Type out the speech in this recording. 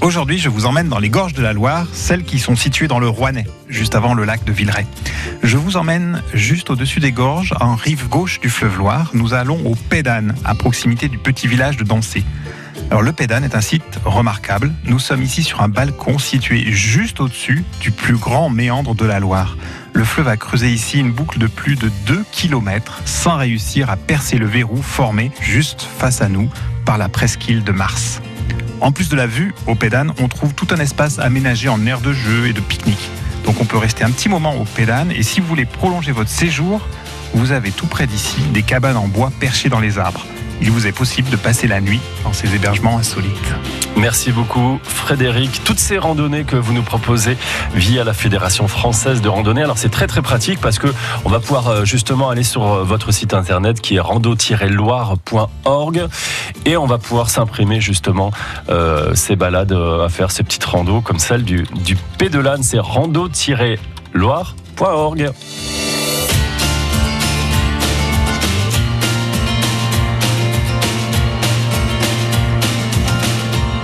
aujourd'hui je vous emmène dans les gorges de la Loire, celles qui sont situées dans le Rouennais, juste avant le lac de Villeray. Je vous emmène juste au-dessus des gorges, en rive gauche du fleuve Loire. Nous allons au Pédane, à proximité du petit village de Dancé. Le Pédane est un site remarquable. Nous sommes ici sur un balcon situé juste au-dessus du plus grand méandre de la Loire. Le fleuve a creusé ici une boucle de plus de 2 km sans réussir à percer le verrou formé juste face à nous par la presqu'île de Mars. En plus de la vue, au Pédane, on trouve tout un espace aménagé en aire de jeu et de pique-nique. Donc on peut rester un petit moment au Pédane et si vous voulez prolonger votre séjour, vous avez tout près d'ici des cabanes en bois perchées dans les arbres il vous est possible de passer la nuit dans ces hébergements insolites. Merci beaucoup Frédéric. Toutes ces randonnées que vous nous proposez via la Fédération française de randonnée, alors c'est très très pratique parce que on va pouvoir euh, justement aller sur euh, votre site internet qui est rando-loire.org et on va pouvoir s'imprimer justement euh, ces balades à faire ces petites randos comme celle du, du c'est rando-loire.org.